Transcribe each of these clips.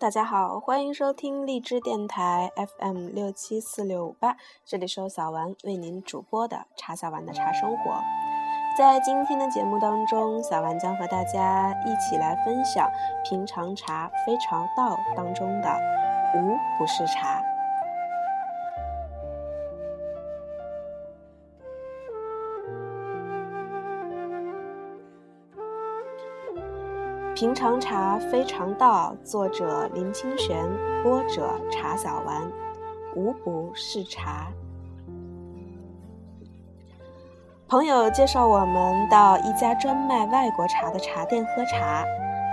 大家好，欢迎收听荔枝电台 FM 六七四六五八，这里是由小丸为您主播的茶小丸的茶生活。在今天的节目当中，小丸将和大家一起来分享《平常茶非常道》当中的“无不是茶”。平常茶非常道，作者林清玄，播者茶小丸，无不是茶。朋友介绍我们到一家专卖外国茶的茶店喝茶，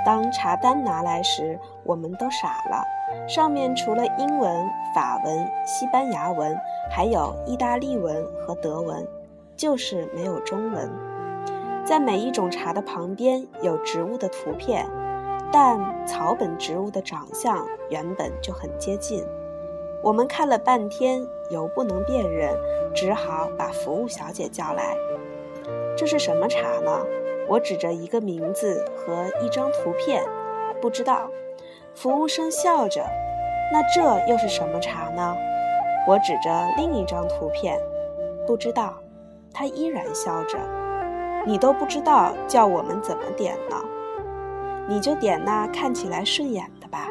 当茶单拿来时，我们都傻了。上面除了英文、法文、西班牙文，还有意大利文和德文，就是没有中文。在每一种茶的旁边有植物的图片，但草本植物的长相原本就很接近。我们看了半天，犹不能辨认，只好把服务小姐叫来。这是什么茶呢？我指着一个名字和一张图片，不知道。服务生笑着，那这又是什么茶呢？我指着另一张图片，不知道。他依然笑着。你都不知道叫我们怎么点呢？你就点那看起来顺眼的吧。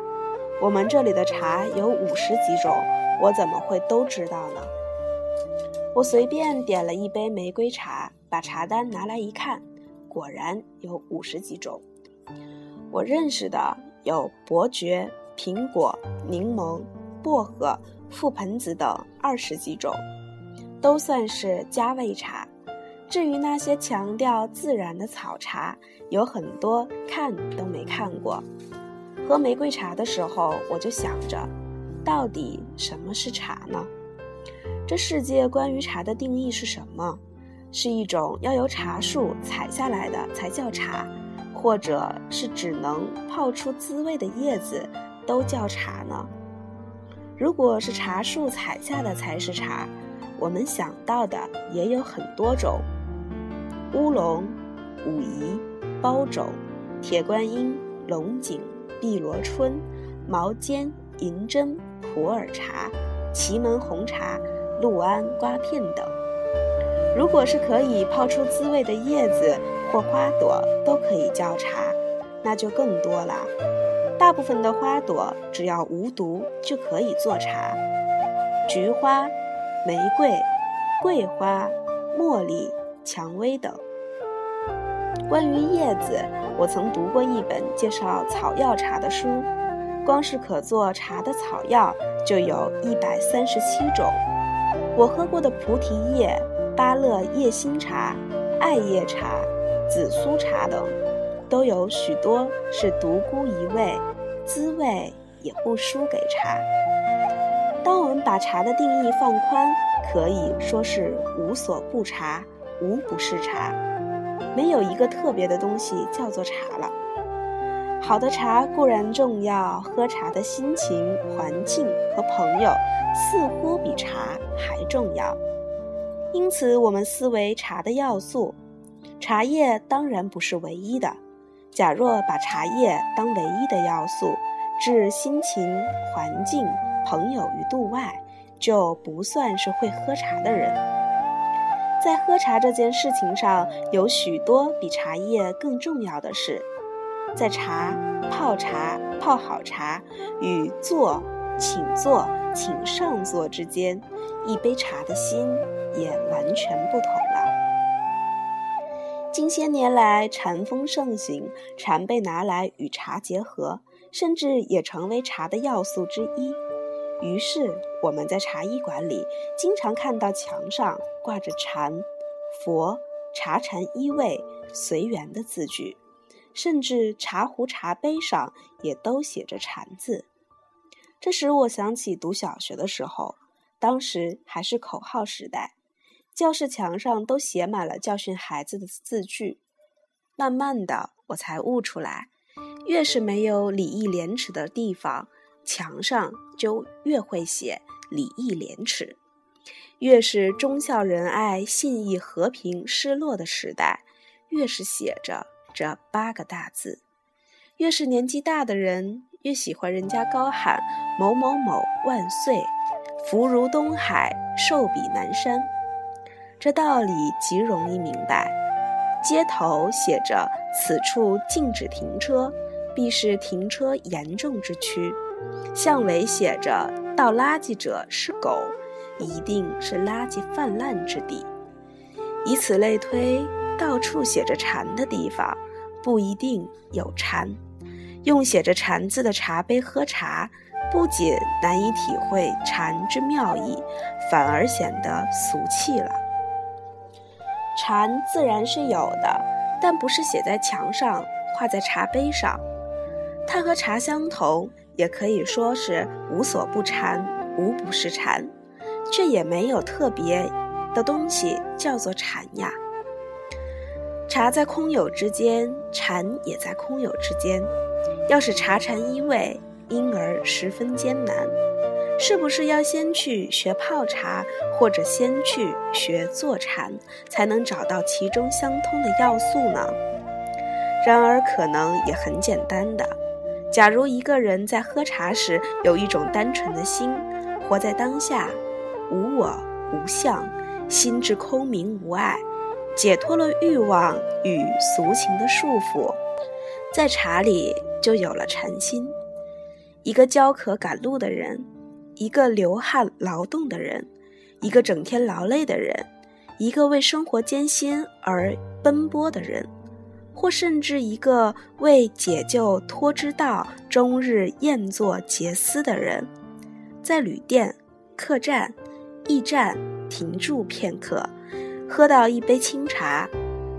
我们这里的茶有五十几种，我怎么会都知道呢？我随便点了一杯玫瑰茶，把茶单拿来一看，果然有五十几种。我认识的有伯爵、苹果、柠檬、薄荷、覆盆子等二十几种，都算是加味茶。至于那些强调自然的草茶，有很多看都没看过。喝玫瑰茶的时候，我就想着，到底什么是茶呢？这世界关于茶的定义是什么？是一种要由茶树采下来的才叫茶，或者是只能泡出滋味的叶子都叫茶呢？如果是茶树采下的才是茶，我们想到的也有很多种。乌龙、武夷、包种、铁观音、龙井、碧螺春、毛尖、银针、普洱茶、祁门红茶、六安瓜片等。如果是可以泡出滋味的叶子或花朵都可以叫茶，那就更多了。大部分的花朵只要无毒就可以做茶，菊花、玫瑰、桂花、茉莉。蔷薇等。关于叶子，我曾读过一本介绍草药茶的书，光是可做茶的草药就有一百三十七种。我喝过的菩提叶、芭乐叶心茶、艾叶茶、紫苏茶等，都有许多是独孤一味，滋味也不输给茶。当我们把茶的定义放宽，可以说是无所不茶。无不是茶，没有一个特别的东西叫做茶了。好的茶固然重要，喝茶的心情、环境和朋友似乎比茶还重要。因此，我们思维茶的要素，茶叶当然不是唯一的。假若把茶叶当唯一的要素，置心情、环境、朋友于度外，就不算是会喝茶的人。在喝茶这件事情上，有许多比茶叶更重要的事。在茶、泡茶、泡好茶与坐、请坐、请上座之间，一杯茶的心也完全不同了。近些年来，禅风盛行，禅被拿来与茶结合，甚至也成为茶的要素之一。于是，我们在茶艺馆里经常看到墙上挂着禅、佛、茶禅一味、随缘的字句，甚至茶壶、茶杯上也都写着禅字。这使我想起读小学的时候，当时还是口号时代，教室墙上都写满了教训孩子的字句。慢慢的，我才悟出来，越是没有礼义廉耻的地方。墙上就越会写礼义廉耻，越是忠孝仁爱信义和平失落的时代，越是写着这八个大字。越是年纪大的人，越喜欢人家高喊“某某某万岁”，“福如东海，寿比南山”。这道理极容易明白。街头写着“此处禁止停车”，必是停车严重之区；巷尾写着“倒垃圾者是狗”，一定是垃圾泛滥之地。以此类推，到处写着“禅”的地方，不一定有禅。用写着“禅”字的茶杯喝茶，不仅难以体会禅之妙意，反而显得俗气了。禅自然是有的，但不是写在墙上、画在茶杯上。它和茶相同，也可以说是无所不禅，无不是禅，却也没有特别的东西叫做禅呀。茶在空有之间，禅也在空有之间。要使茶禅一味，因而十分艰难。是不是要先去学泡茶，或者先去学坐禅，才能找到其中相通的要素呢？然而，可能也很简单的。假如一个人在喝茶时有一种单纯的心，活在当下，无我无相，心智空明无碍，解脱了欲望与俗情的束缚，在茶里就有了禅心。一个焦渴赶路的人。一个流汗劳动的人，一个整天劳累的人，一个为生活艰辛而奔波的人，或甚至一个为解救脱之道终日宴坐结思的人，在旅店、客栈、驿站停住片刻，喝到一杯清茶，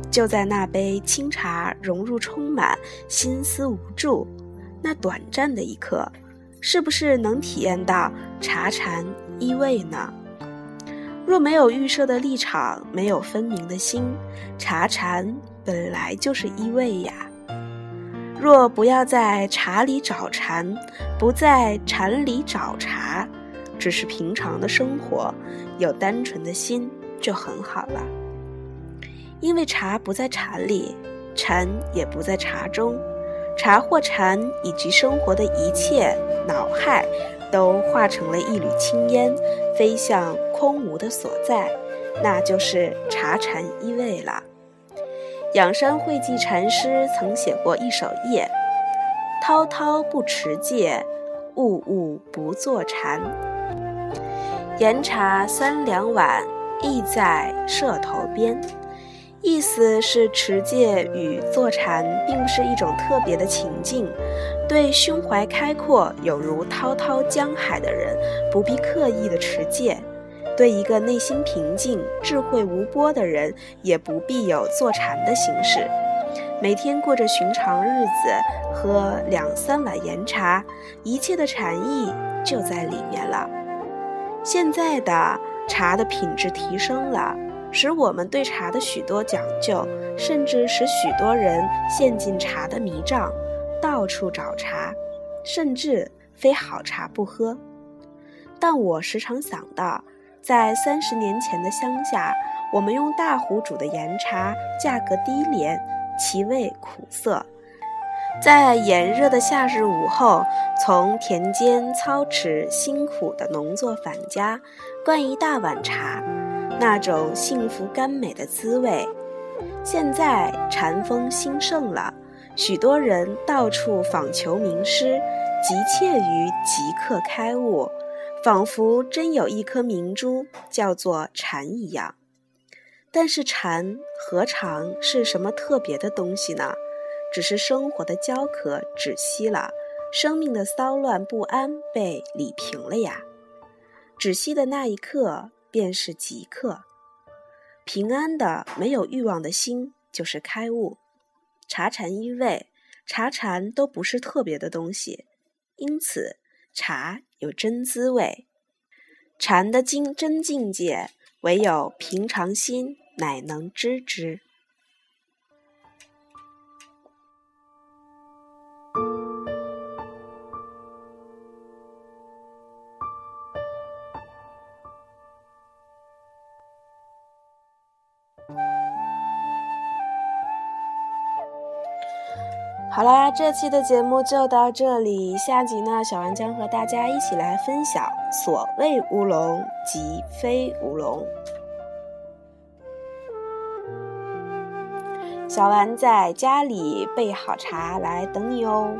就在那杯清茶融入充满心思无助那短暂的一刻。是不是能体验到茶禅依味呢？若没有预设的立场，没有分明的心，茶禅本来就是一味呀。若不要在茶里找禅，不在禅里找茶，只是平常的生活，有单纯的心就很好了。因为茶不在禅里，禅也不在茶中。茶或禅以及生活的一切恼害，都化成了一缕青烟，飞向空无的所在，那就是茶禅一味了。仰山慧寂禅师曾写过一首偈：“滔滔不持戒，物物不坐禅。岩茶三两碗，意在舍头边。”意思是持戒与坐禅并不是一种特别的情境，对胸怀开阔有如滔滔江海的人，不必刻意的持戒；对一个内心平静、智慧无波的人，也不必有坐禅的形式。每天过着寻常日子，喝两三碗盐茶，一切的禅意就在里面了。现在的茶的品质提升了。使我们对茶的许多讲究，甚至使许多人陷进茶的迷障，到处找茶，甚至非好茶不喝。但我时常想到，在三十年前的乡下，我们用大壶煮的盐茶，价格低廉，其味苦涩。在炎热的夏日午后，从田间操持辛苦的农作返家，灌一大碗茶。那种幸福甘美的滋味，现在禅风兴盛了，许多人到处访求名师，急切于即刻开悟，仿佛真有一颗明珠叫做禅一样。但是禅何尝是什么特别的东西呢？只是生活的焦渴止息了，生命的骚乱不安被理平了呀。止息的那一刻。便是即刻，平安的没有欲望的心就是开悟。茶禅一味，茶禅都不是特别的东西，因此茶有真滋味。禅的境真境界，唯有平常心乃能知之。好啦，这期的节目就到这里。下集呢，小丸将和大家一起来分享所谓乌龙即非乌龙。小丸在家里备好茶来等你哦。